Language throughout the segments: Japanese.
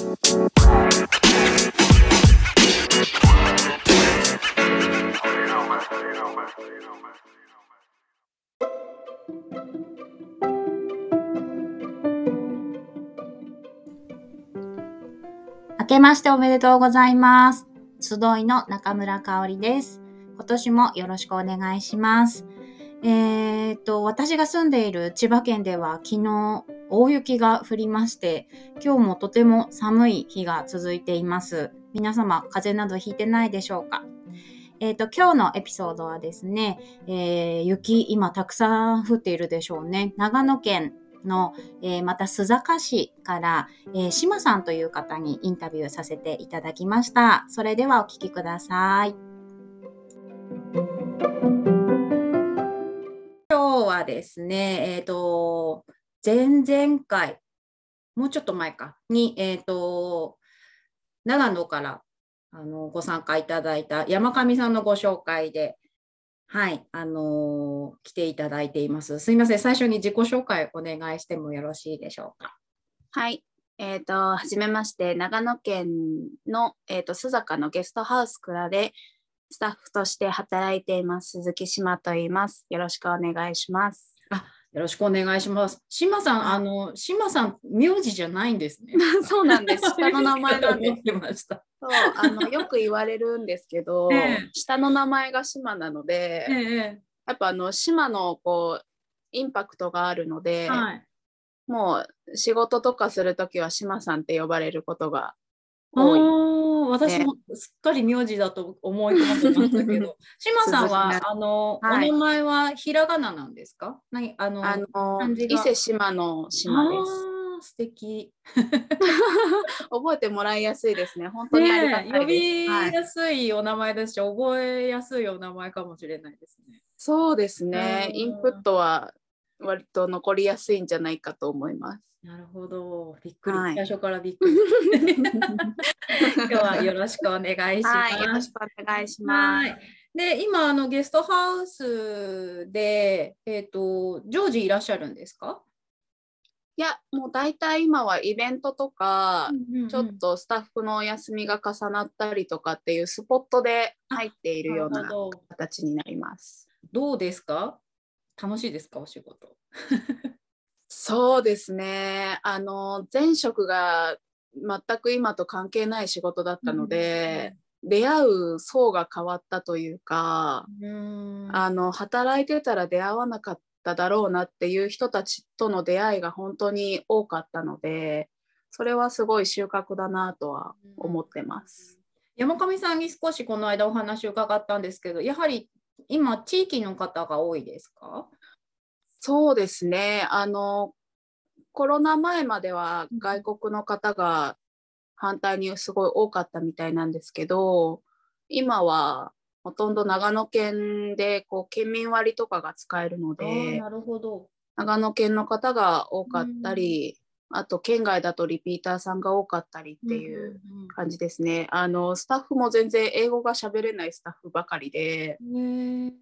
明けましておめでとうございます。集いの中村香織です。今年もよろしくお願いします。えー、と、私が住んでいる千葉県では昨日大雪が降りまして、今日もとても寒い日が続いています。皆様、風邪などひいてないでしょうか？えー、と、今日のエピソードはですね、えー雪今たくさん降っているでしょうね。長野県の、えーまた須坂市から、えー、島さんという方にインタビューさせていただきました。それではお聞きください。今日はですね、えっ、と、前々回、もうちょっと前か、に、えっ、と、長野からあのご参加いただいた山上さんのご紹介で、はい、あの来ていただいています。すいません、最初に自己紹介お願いしてもよろしいでしょうか？はい。えっ、と、はじめまして、長野県の、えー、と須坂のゲストハウス蔵でスタッフとして働いています、鈴木島と言います。よろしくお願いします。よろしくお願いします。島さん、あの、島さん、名字じゃないんですね。そうなんです。下の名前なんです思っ。てました。そうあのよく言われるんですけど、ええ下の名前が島なので、ええやっぱあの島のこうインパクトがあるので、はい。もう仕事とかするときは島さんって呼ばれることが多い。私もすっかり名字だと思い込んでましたけど、島さんは、ねあの、はいお名前はひらがななんですか？何あの、あの伊勢島の島です。素敵。覚えてもらいやすいですね。本当にありがたい。ねえ呼びはいやすいお名前ですし、覚えやすいお名前かもしれないですね。そうですね。うんインプットは割と残りやすいんじゃないかと思います。なるほど。びっくり。はい最初からびっくり。今日はよろしくお願いします。はい、よろしくお願いしまはす。い。で、今、あの、ゲストハウスで、えっ、と、常時いらっしゃるんですか、いや、もう大体今はイベントとか、ちょっとスタッフのお休みが重なったりとかっていうスポットで入っているような形になります。どうですか？楽しいですかお仕事？そうですね。あの前職が全く今と関係ない仕事だったので、出会う層が変わったというか、うん、あの働いてたら出会わなかっただろうなっていう人たちとの出会いが本当に多かったので、それはすごい収穫だなとは思ってます。山上さんに少しこの間お話を伺ったんですけど、やはり今、地域の方が多いですか？そうですね。あのコロナ前までは外国の方が反対にすごい多かったみたいなんですけど、今はほとんど長野県でこう県民割とかが使えるので、なるほど。長野県の方が多かったり、あと県外だとリピーターさんが多かったりっていう感じですね。あのスタッフも全然英語が喋れないスタッフばかりで、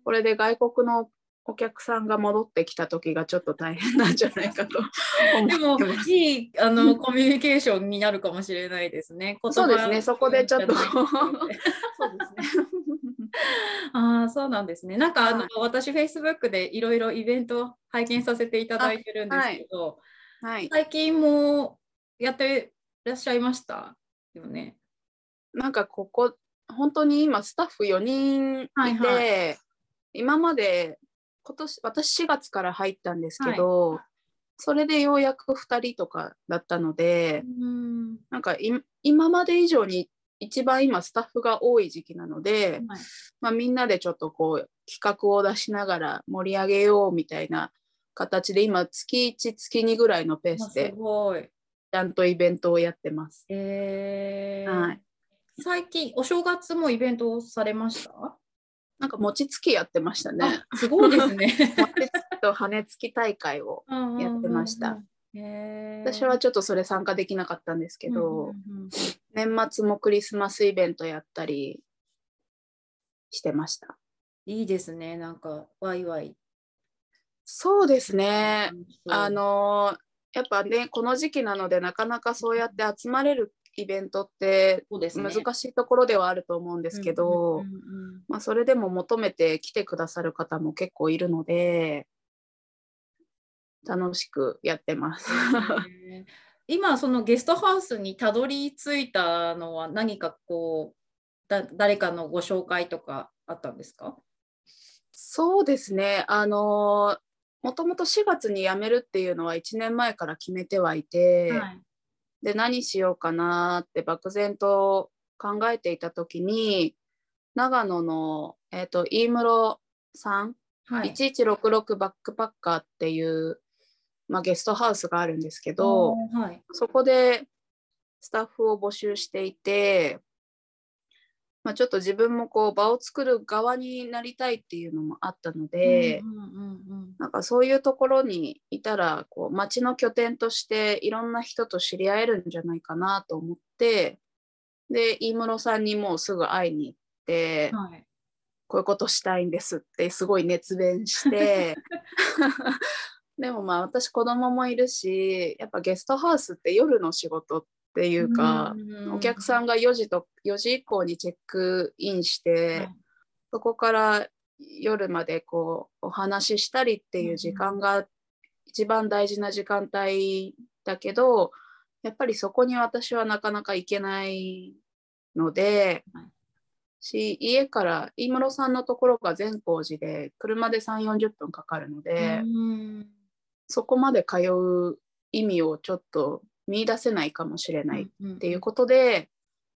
これで外国のお客さんが戻ってきた時がちょっと大変なんじゃないかと 思でも。いいあのコミュニケーションになるかもしれないですね。そうですねそこでちょっと そうですね。ああ、そうなんですね。なんかあの、はい私、Facebook でいろいろイベント拝見させていただいてるんですけど、はい。最近もやってらっしゃいました？よね。なんかここ本当に今スタッフ4人いて、はい。は今まで今年私4月から入ったんですけど、それでようやく2人とかだったので、うん。なんかい今まで以上に一番今スタッフが多い時期なので、はい。まあ、みんなでちょっとこう企画を出しながら盛り上げようみたいな形で今月1月2ぐらいのペーあスですごい。ちゃんとイベントをやってます。えーはい、最近、お正月もイベントをされました？なんか餅つきやってましたね。あすごいですね。餅つきと羽根つき大会をやってました。私はちょっとそれ参加できなかったんですけど、うん年末もクリスマスイベントやったりしてました。いいですね。なんか、ワイワイ。そうですね。うんあのやっぱねこの時期なのでなかなかそうやって集まれるイベントって。難しいところではあると思うんですけど、それでも求めて来てくださる方も結構いるので楽しくやってます。今そのゲストハウスにたどり着いたのは何かこうだ誰かのご紹介とかあったんですか？そうですねあのもともと4月に辞めるっていうのは1年前から決めてはいて、はい。で何しようかなって漠然と考えていた時に長野の、えー、と飯室さん、はい。1166バックパッカーっていう、まあ、ゲストハウスがあるんですけど、はい。そこでスタッフを募集していて、まあ、ちょっと自分もこう場を作る側になりたいっていうのもあったので、うんうんうんなんかそういうところにいたらこう街の拠点としていろんな人と知り合えるんじゃないかなと思ってで飯室さんにもうすぐ会いに行って、うんはい。こういうことしたいんですってすごい熱弁して でもまあ私子供もいるしやっぱゲストハウスって夜の仕事っていうか、お客さんが4時と4時以降にチェックインして、はい。そこから夜までこうお話ししたりっていう時間が一番大事な時間帯だけどやっぱりそこに私はなかなか行けないので、はい。し家から飯室さんのところが善光寺で車で3 4 0分かかるので、うん。そこまで通う意味をちょっと見出せないかもしれないっていうことで、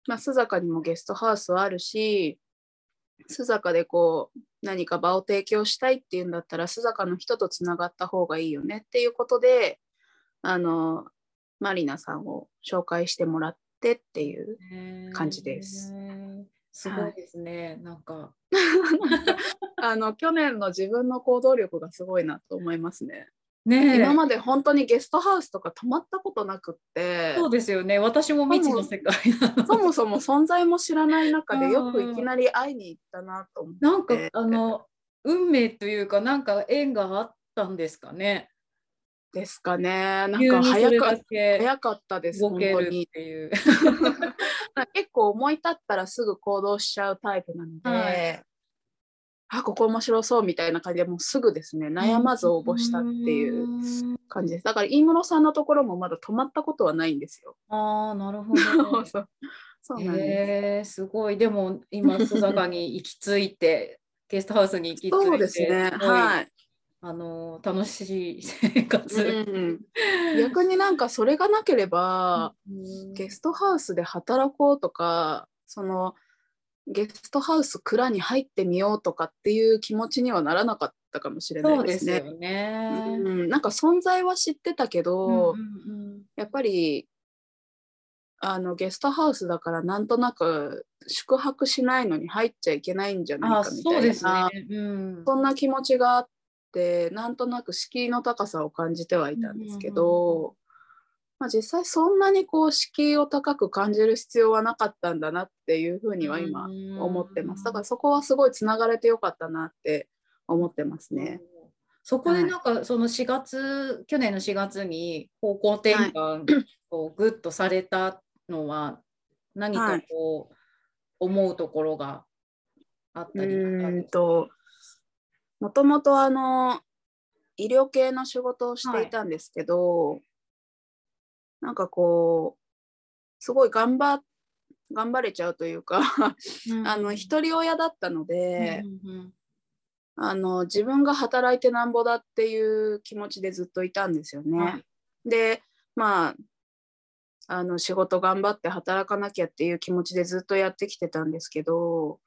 まあ、須坂にもゲストハウスはあるし須坂でこう何か場を提供したいっていうんだったら須坂の人とつながった方がいいよねっていうことであのマリナさんを紹介してもらってっていう感じです。すごいですね、なんか。あの去年の自分の行動力がすごいなと思いますね。ねえ今まで本当にゲストハウスとか泊まったことなくってそうですよね私も未知の世界そもそも存在も知らない中うんでよくいきなり会いに行ったなと思って。なんかあの運命というかなんか縁があったんですかねですかね。なん急か早か早かったです、本当に。ていう。結構思い立ったらすぐ行動しちゃうタイプなので、はいあ、ここ面白そうみたいな感じでもうすぐですね、悩まず応募したっていううん感じです。だから、飯室さんのところもまだ泊まったことはないんですよ。ああなるほど。そうそうなんです。へえすごいでも今 須坂に行き着いてゲストハウスに行き着いてそうですね。はい。あの楽しい生活。うん、逆になんかそれがなければ、うんゲストハウスで働こうとかそのゲストハウス蔵に入ってみようとかっていう気持ちにはならなかったかもしれなそいうでね。ですすよね。うん、なんか存在は知ってたけど、うんうんやっぱりあのゲストハウスだからなんとなく宿泊しないのに入っちゃいけないんじゃないかみたいなそうですね。うんそんな気持ちがあってなんとなく敷居の高さを感じてはいたんですけど、まあ、実際そんなにこう敷居を高く感じる必要はなかったんだなっていうふうには今思ってます。だからそこはすごいつながれてよかったなって思ってますね。そこでなんかその4月、去年の4月に方向転換 をグッとされたのは何かこう思うところがあったりとかもともとあの医療系の仕事をしていたんですけど、なんかこうすごい頑張頑張れちゃうというかうん。あの一人親だったので、うんうんあの自分が働いてなんぼだっていう気持ちでずっといたんですよね。はい。でまああの仕事頑張って働かなきゃっていう気持ちでずっとやってきてたんですけど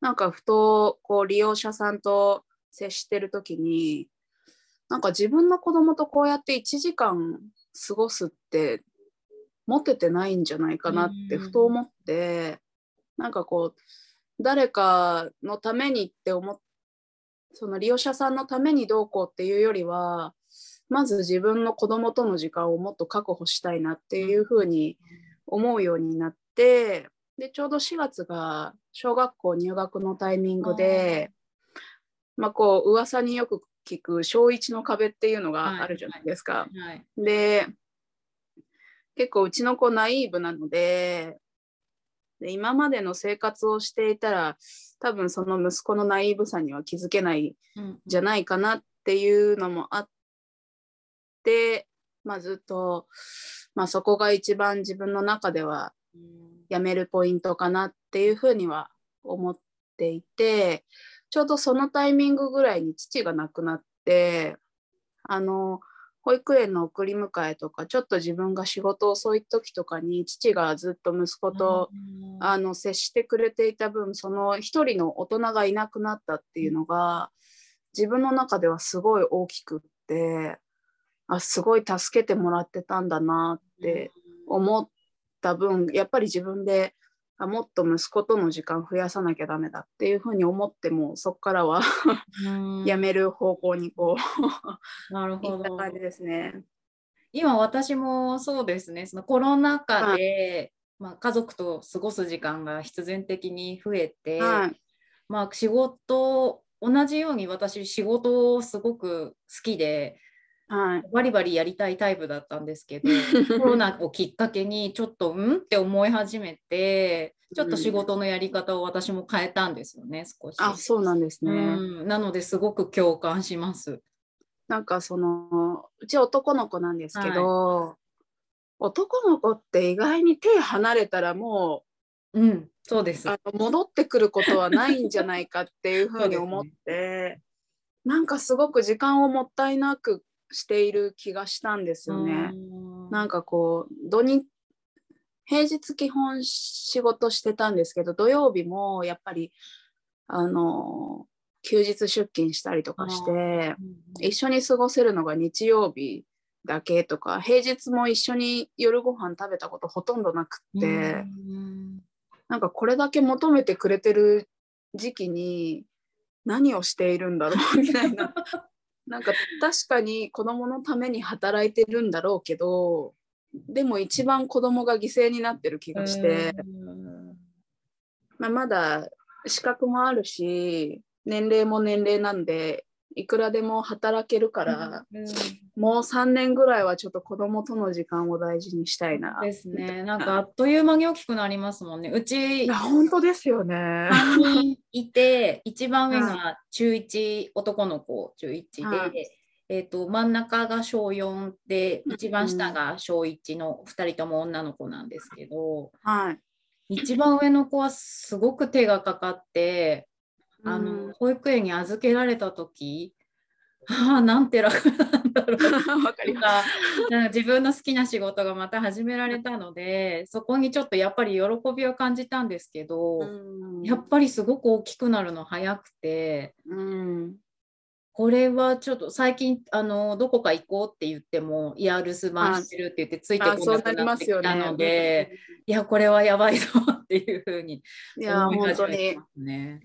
なんかふとこう利用者さんと接してる時になんか自分の子供とこうやって1時間過ごすって持ててないんじゃないかなってうんふと思ってなんかこう誰かのためにって思っその利用者さんのためにどうこうっていうよりはまず自分の子供との時間をもっと確保したいなっていうふうに思うようになってでちょうど4月が小学校入学のタイミングでまあこう噂によく聞く小1の壁っていうのがあるじゃないですか。はい。で結構うちの子ナイーブなのでで今までの生活をしていたら多分その息子のナイーブさには気づけないうんじゃないかなっていうのもあって、まあ、ずっと、まあ、そこが一番自分の中ではやめるポイントかなっていうふうには思っていてちょうどそのタイミングぐらいに父が亡くなってあの保育園の送り迎えとかちょっと自分が仕事遅い時とかに父がずっと息子と、うん。あの接してくれていた分その一人の大人がいなくなったっていうのが自分の中ではすごい大きくってあすごい助けてもらってたんだなって思った分やっぱり自分であもっと息子との時間増やさなきゃダメだっていうふうに思ってもそこからはうん。やめる方向にこうなるほど。いった感じですね。今私もそうですね。そのコロナ禍で、まあ、家族と過ごす時間が必然的に増えて、はい。まあ、仕事同じように私仕事をすごく好きではいバリバリやりたいタイプだったんですけど コロナをきっかけにちょっとうんって思い始めてちょっと仕事のやり方を私も変えたんですよね少し。あそうなんですね。うん、なのですごく共感します。なんかそのうち男の子なんですけど、男の子って意外に手離れたらもうん、そうですう。あの戻ってくることはないんじゃないかっていうふうに思って、なんかすごく時間をもったいなくしている気がしたんですよね。うん。なんかこう土日平日基本仕事してたんですけど土曜日もやっぱりあの休日出勤したりとかして一緒に過ごせるのが日曜日だけとか平日も一緒に夜ご飯食べたことほとんどなくって、うん。なんかこれだけ求めてくれてる時期に何をしているんだろうみたいななんか確かに子供のために働いてるんだろうけどでも一番子供が犠牲になってる気がして、うんまあ、まだ資格もあるし年齢も年齢なんでいくらでも働けるから、うんもう3年ぐらいはちょっと子供との時間を大事にしたいな。ですね。なんかあっという間に大きくなりますもんね。ういちや本当ですよね。3人いて、一番上が中1男の子、中1で、はい。えー、と真ん中が小4で、うん。一番下が小1の2人とも女の子なんですけど、はい。一番上の子はすごく手がかかって、あの保育園に預けられた時ああなんて楽なんだろう か自分の好きな仕事がまた始められたのでそこにちょっとやっぱり喜びを感じたんですけど、うんやっぱりすごく大きくなるの早くてうんこれはちょっと最近あのどこか行こうって言ってもいや留守番してるって言ってついてこなくなってきたね。ので、いやこれはやばいぞっていうふうに思い始めてますね。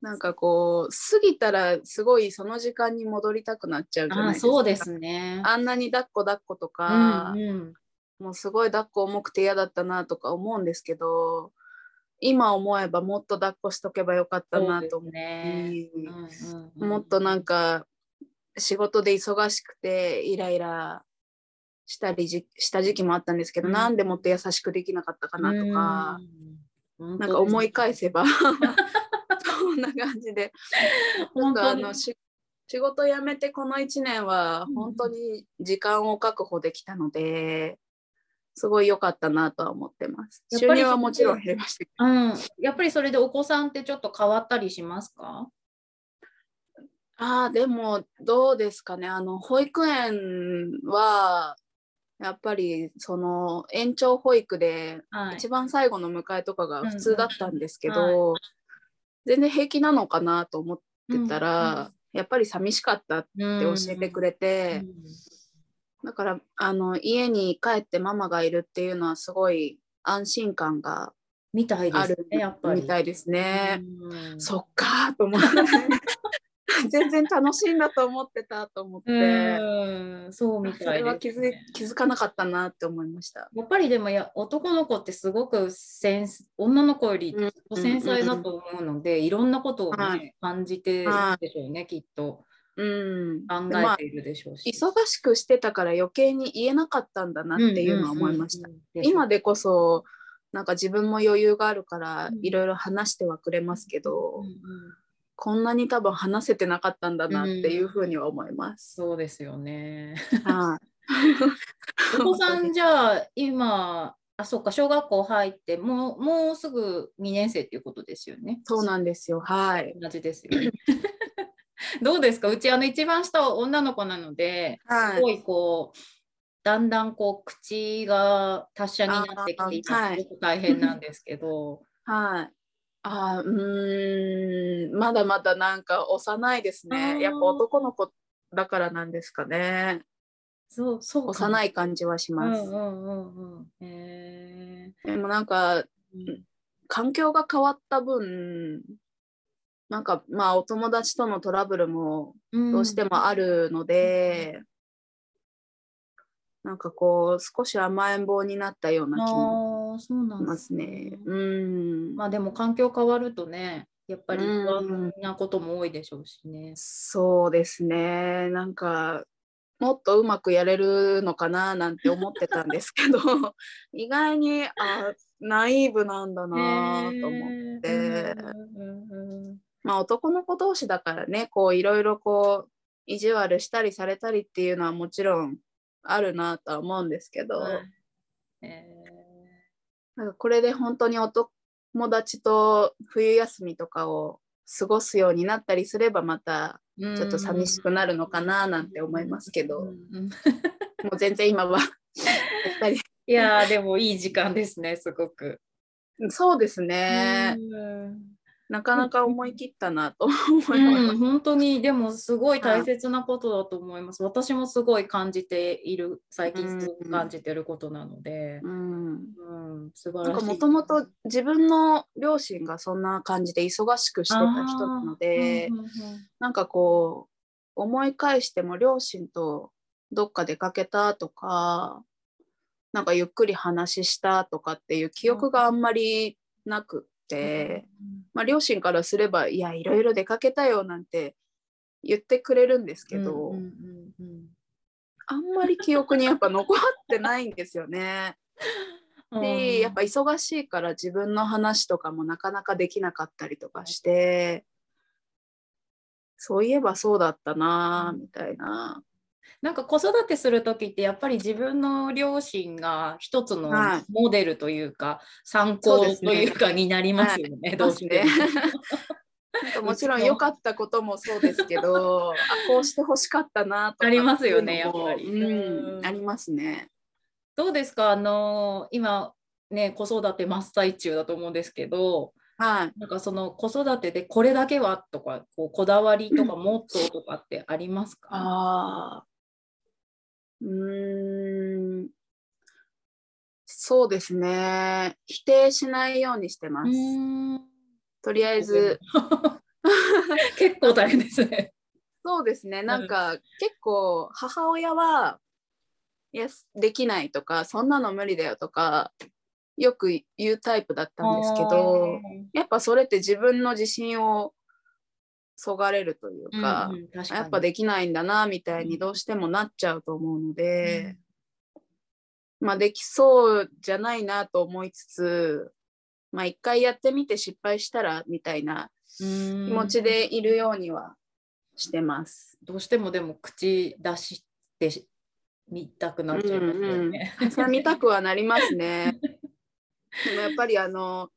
なんかこう過ぎたらすごいその時間に戻りたくなっちゃうじゃないあですか。そうですね。あんなに抱っこ抱っことか、うんうんもうすごい抱っこ重くて嫌だったなとか思うんですけど今思えばもっと抱っこしとけばよかったなと思うね。しうんうんうんもっとなんか仕事で忙しくてイライラしたりじした時期もあったんですけど、うんなんでもっと優しくできなかったかなとか、うんなんか思い返せばそんな感じで。なんかあのし仕事辞めてこの1年はうん。本当に時間を確保できたので、すごい良かったなとは思ってます。収入はもちろん減りましたけうん、やっぱりそれでお子さんってちょっと変わったりしますか？ど。ああ、でもどうですかね。あの、保育園は、やっぱりその延長保育ではい。一番最後の迎えとかが普通だったんですけど、うんうん全然平気なのかなと思ってたら、やっぱり寂しかったって教えてくれて、だからあの家に帰ってママがいるっていうのはすごい安心感がみたいであるすね、やっぱり。みたいですね。うんそっかーと思って全然楽しいんだと思ってたと思って、うん、そうみそたいです、れは気づい気づかなかったなって思いました。やっぱりでもや男の子ってすごく繊女の子よりうん繊細だと思うので、いろんなことを、ねはい。感じてるんでしょうね、きっと。うん、考えているでしょうし。忙しくしてたから余計に言えなかったんだなっていうのは思いました。うんうんうん。うん。今でこそなんか自分も余裕があるからうん。いろいろ話してはくれますけど、うんうんこんなに多分話せてなかったんだなっていうふうには思います。そうですよね。はい お子さんじゃあ今あそっか小学校入ってもうもうすぐ2年生っていうことですよね。そうなんですよ。はい。同じですよね。どうですか？うちあの一番下は女の子なので、はいすごいこうだんだんこう口が達者になってきて今あーはいすごく大変なんですけど、はい。あーうーんまだまだなんか幼いですね。やっぱ男の子だからなんですかね。そうそうか幼い感じはします。うんうんうんうん。へでもなんか環境が変わった分なんかまあお友達とのトラブルもどうしてもあるので、なんかこう少し甘えん坊になったような気もそうなんですすね。うん、まあでも環境変わるとね、やっぱり不うん。安なことも多いでしょうしね。そうですね。なんかもっとうまくやれるのかななんて思ってたんですけど 意外にあナイーブなんだなと思って。まあ男の子同士だからねこういろいろこう意地悪したりされたりっていうのはもちろんあるなとは思うんですけど、はい。えなんかこれで本当にお友達と冬休みとかを過ごすようになったりすればまたーちょっと寂しくなるのかななんて思いますけど、うんうん。もう全然今はやっぱり。いやーでもいい時間ですね、すごく。そうですね、うんなかなか思い切ったなと思ういます。ん、本当にでもすごい大切なことだと思います。私もすごい感じている、最近すごく感じてることなので、うんうん、素晴らしい。もともと自分の両親がそんな感じで忙しくしてた人なので、あーうんうんうんなんかこう思い返しても両親とどっか出かけたとかなんかゆっくり話したとかっていう記憶があんまりなくまあ、両親からすればいやいろいろ出かけたよなんて言ってくれるんですけど、あんまり記憶にやっぱ残ってないんですよね。でやっぱ忙しいから自分の話とかもなかなかできなかったりとかしてそういえばそうだったなみたいな。なんか子育てする時ってやっぱり自分の両親が一つのはい。モデルというか、参考そうですね。というかになりますよね、どうしても。ちろん 良かったこともそうですけど あこうして欲しかったなとかありますよねやっぱり。うんうん。ありますね。どうですか？あの今ね子育て真っ最中だと思うんですけどはい、なんかその子育てでこれだけはとかこうこだわりとかモットーとかってありますか？あーうーん。そうですね。否定しないようにしてまうす。とりあえず。結構大変ですね。そうですね。なんか、結構母親はいやできないとかそんなの無理だよとかよく言うタイプだったんですけどやっぱそれって自分の自信をそがれるというか、うんうんやっぱできないんだなみたいにどうしてもなっちゃうと思うので、まあできそうじゃないなと思いつつまあ一回やってみて失敗したらみたいな気気持ちでいるようにはしてます。どうしてもでも口出してみたくなっちゃいますよね。うんうん、見たくはなりますね。でもやっぱりあの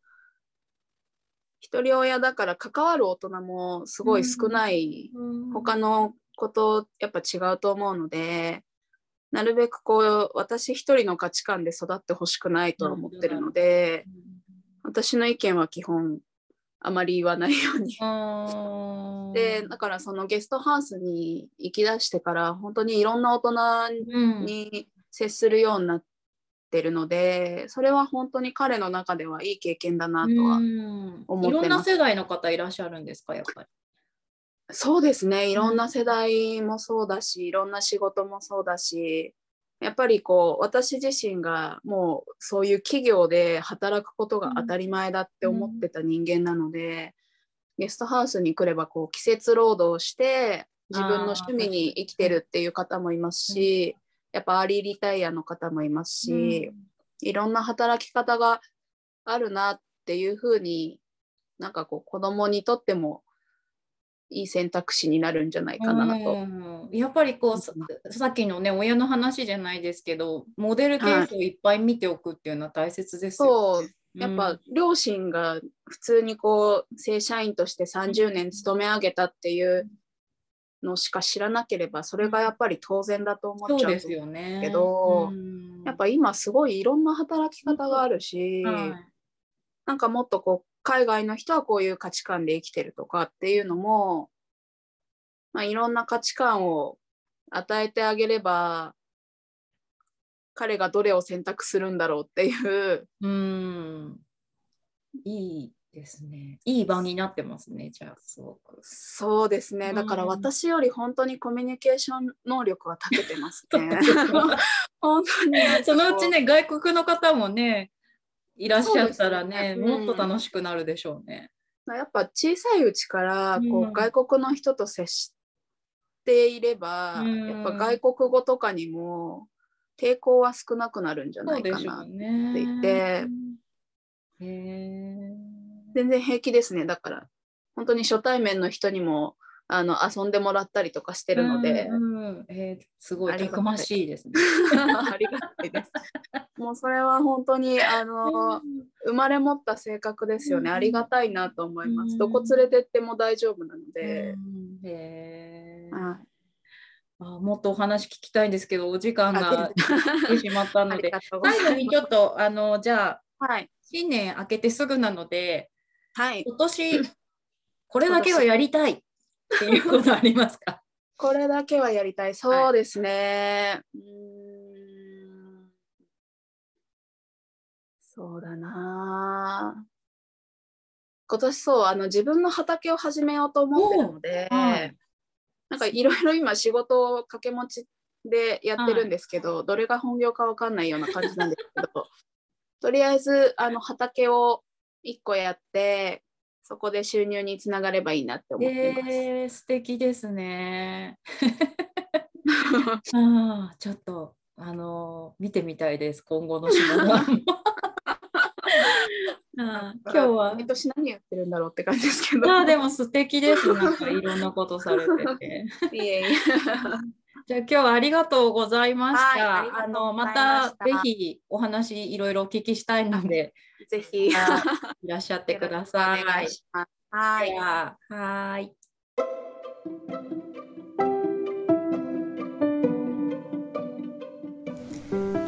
一人親だから関わる大人もすごい少ない、他のことやっぱ違うと思うのでなるべくこう私一人の価値観で育ってほしくないとは思ってるので私の意見は基本あまり言わないように。うん でだからそのゲストハウスに行き出してから本当にいろんな大人うんに接するようになってるのでそれは本当に彼の中ではいい経験だなとは、うん。思ってます。いろんな世代の方いらっしゃるんですかやっぱり？そうですねいろんな世代もそうだしいろんな仕事もそうだしやっぱりこう私自身がもうそういう企業で働くことが当たり前だって思ってた人間なので、ゲストハウスに来ればこう季節労働して自分の趣味に生きてるっていう方もいますし、やっぱアーリーリタイアの方もいますし、いろんな働き方があるなっていうふうになんかこう子供にとってもいい選択肢になるんじゃないかなと。やっぱりこうささっきのね親の話じゃないですけどモデルケースをいっぱい見ておくっていうのは大切ですよ、ね、そう。やっぱ両親が普通にこう正社員として30年勤め上げたっていうのしか知らなければそれがやっぱり当然だと思っちゃうんですけど、ね、やっぱ今すごいいろんな働き方があるし、はい、なんかもっとこう海外の人はこういう価値観で生きてるとかっていうのも、まあ、いろんな価値観を与えてあげれば彼がどれを選択するんだろうっていう。うん。いいですね。いい場になってますね、じゃあ、すごく。そうですね。だから私より本当にコミュニケーション能力は長けてますね。本当に。そのうちね、外国の方もね、いらっしゃったらね、ねもっと楽しくなるでしょうね。やっぱ小さいうちからこう、うん、外国の人と接していれば、うん、やっぱ外国語とかにも抵抗は少なくなるんじゃないかなって言って、ね、全然平気ですねだから。本当に初対面の人にもあの遊んでもらったりとかしてるので、うえー、すごいたくましいですね。ありがたいです。もうそれは本当にあの、生まれ持った性格ですよね、ありがたいなと思います。どこ連れてっても大丈夫なので。へあもっとお話聞きたいんですけどお時間が来てしまったので。最後にちょっとあのじゃあ、はい、新年明けてすぐなので、はい、今年これだけはやりたい。っていうことありますか？これだけはやりたい。そうですね。はい、うん。そうだな。今年そうあの自分の畑を始めようと思ってるので、はい、なんかいろいろ今仕事を掛け持ちでやってるんですけど、はい、どれが本業かわかんないような感じなんですけどとりあえずあの畑を1個やってそこで収入につながればいいなって思ってます。えー、素敵ですね。あちょっとあの見てみたいです今後の仕事 あ今日は毎年何やってるんだろうって感じですけど。あでも素敵です。なんかいろんなことされてて。いえいえ。じゃあ今日はありがとうございました。はい、あのまたぜひお話いろいろお聞きしたいので、ぜひいらっしゃってください。はい。はい。はい。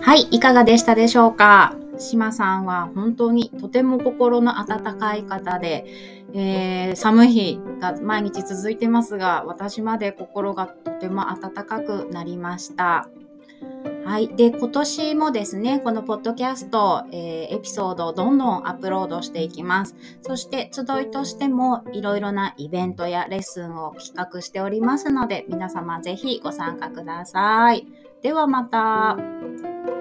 はい、いかがでしたでしょうか？島さんは本当にとても心の温かい方で、えー、寒い日が毎日続いてますが、私まで心がとても温かくなりました。はい。で、今年もですね、このポッドキャスト、えー、エピソードをどんどんアップロードしていきます。そして、集いとしてもいろいろなイベントやレッスンを企画しておりますので、皆様ぜひご参加ください。ではまた。